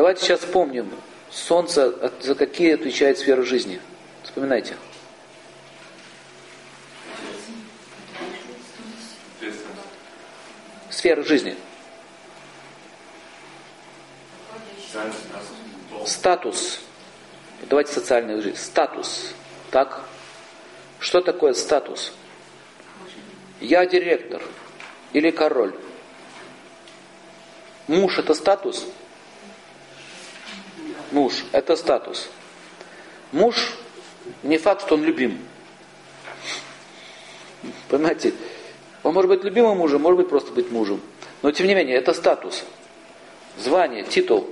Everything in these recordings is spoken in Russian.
Давайте сейчас вспомним. Солнце за какие отвечает сферы жизни? Вспоминайте. Сферы жизни. Статус. Давайте социальную жизнь. Статус. Так? Что такое статус? Я директор или король. Муж это статус? Муж это статус. Муж не факт, что он любим. Понимаете? Он может быть любимым мужем, может быть просто быть мужем. Но тем не менее, это статус. Звание, титул.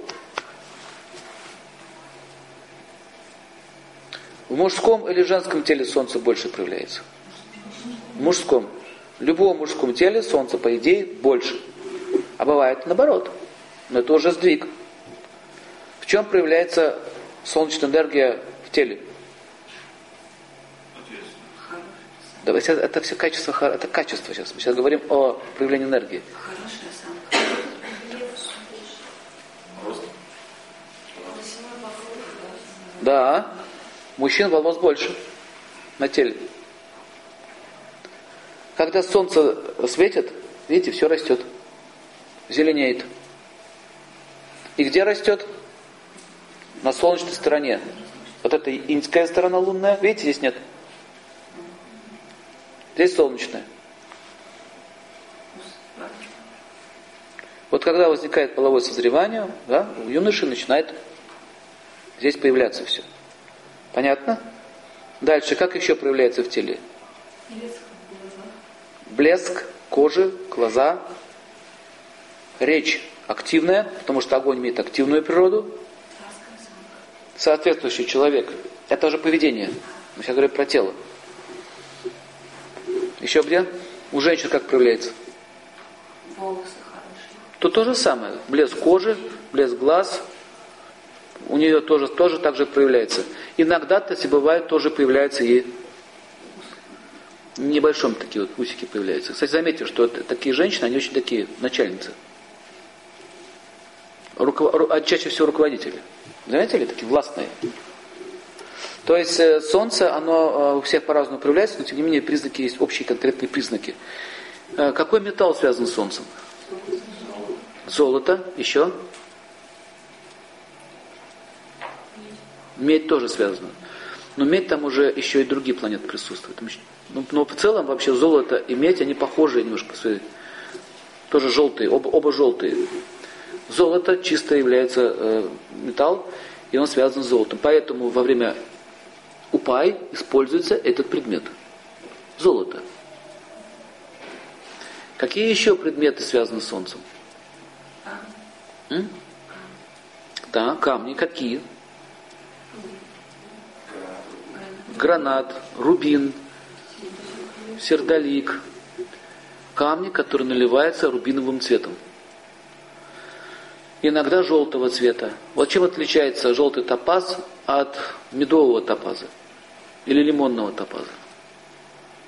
В мужском или женском теле солнце больше проявляется? В мужском. В любом мужском теле солнце, по идее, больше. А бывает наоборот. Но это уже сдвиг. Чем проявляется солнечная энергия в теле? Давайте, это все качество, это качество сейчас. Мы сейчас говорим о проявлении энергии. Да, мужчин волос больше на теле. Когда солнце светит, видите, все растет, зеленеет. И где растет? На солнечной стороне. Вот это иньская сторона лунная, видите, здесь нет. Здесь солнечная. Вот когда возникает половое созревание, да, у юноши начинает здесь появляться все. Понятно? Дальше, как еще проявляется в теле? Блеск кожи, глаза, речь активная, потому что огонь имеет активную природу. Соответствующий человек. Это уже поведение. Мы сейчас говорим про тело. Еще где? У женщин как проявляется? Волосы хорошие. Тут то же самое. Блеск кожи, блеск глаз. У нее тоже, тоже так же проявляется. Иногда, кстати, бывает, тоже появляется и небольшом такие вот усики появляются. Кстати, заметьте, что такие женщины, они очень такие начальницы. Руко... А чаще всего руководители. Заметили? Такие властные. То есть э, солнце, оно э, у всех по-разному проявляется, но тем не менее признаки есть общие конкретные признаки. Э, какой металл связан с солнцем? Золото. Еще? Медь тоже связана. Но медь там уже еще и другие планеты присутствуют. Но, но в целом вообще золото и медь, они похожи немножко. Тоже желтые, оба, оба желтые. Золото чисто является э, металл, и он связан с золотом. Поэтому во время упай используется этот предмет. Золото. Какие еще предметы связаны с Солнцем? М? Да, камни какие? Гранат, рубин, сердолик. Камни, которые наливаются рубиновым цветом. Иногда желтого цвета. Вот чем отличается желтый топаз от медового топаза? или лимонного топаза.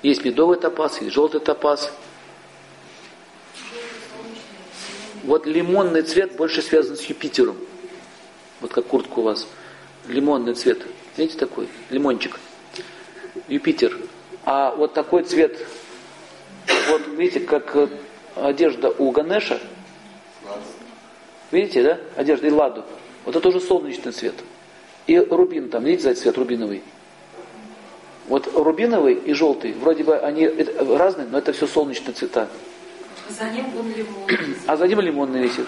Есть медовый топаз, есть желтый топаз. Вот лимонный цвет больше связан с Юпитером. Вот как куртка у вас. Лимонный цвет. Видите такой? Лимончик. Юпитер. А вот такой цвет, вот видите, как э, одежда у Ганеша. Видите, да? Одежда и ладу. Вот это уже солнечный цвет. И рубин там, видите, за цвет рубиновый. Вот рубиновый и желтый, вроде бы они разные, но это все солнечные цвета. За ним он лимонный. А за ним лимонный висит.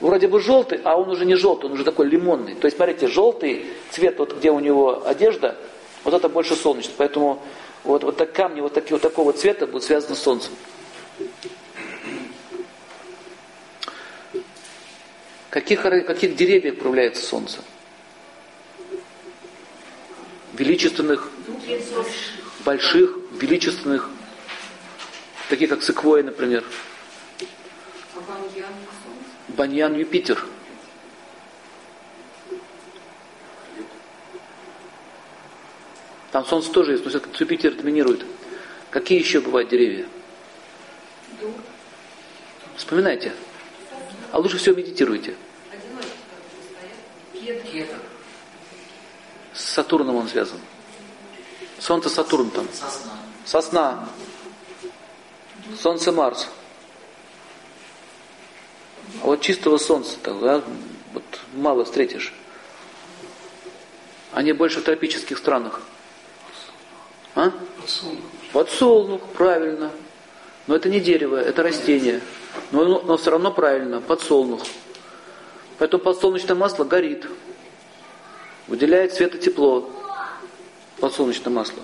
Вроде бы желтый, а он уже не желтый, он уже такой лимонный. То есть, смотрите, желтый цвет, вот где у него одежда, вот это больше солнечный. Поэтому вот, вот так камни вот, такие, вот такого цвета будут связаны с солнцем. Каких, каких деревьев проявляется солнце? величественных, больших, величественных, таких как секвоя, например. Баньян Юпитер. Там солнце тоже есть, но Юпитер доминирует. Какие еще бывают деревья? Вспоминайте. А лучше всего медитируйте. С Сатурном он связан. Солнце Сатурн там. Сосна. Сосна. Солнце Марс. А вот чистого солнца тогда вот мало встретишь. Они больше в тропических странах. А? Подсолнух, правильно. Но это не дерево, это растение. Но, но, но все равно правильно, подсолнух. Поэтому подсолнечное масло горит. Выделяет свет и тепло. Подсолнечное масло.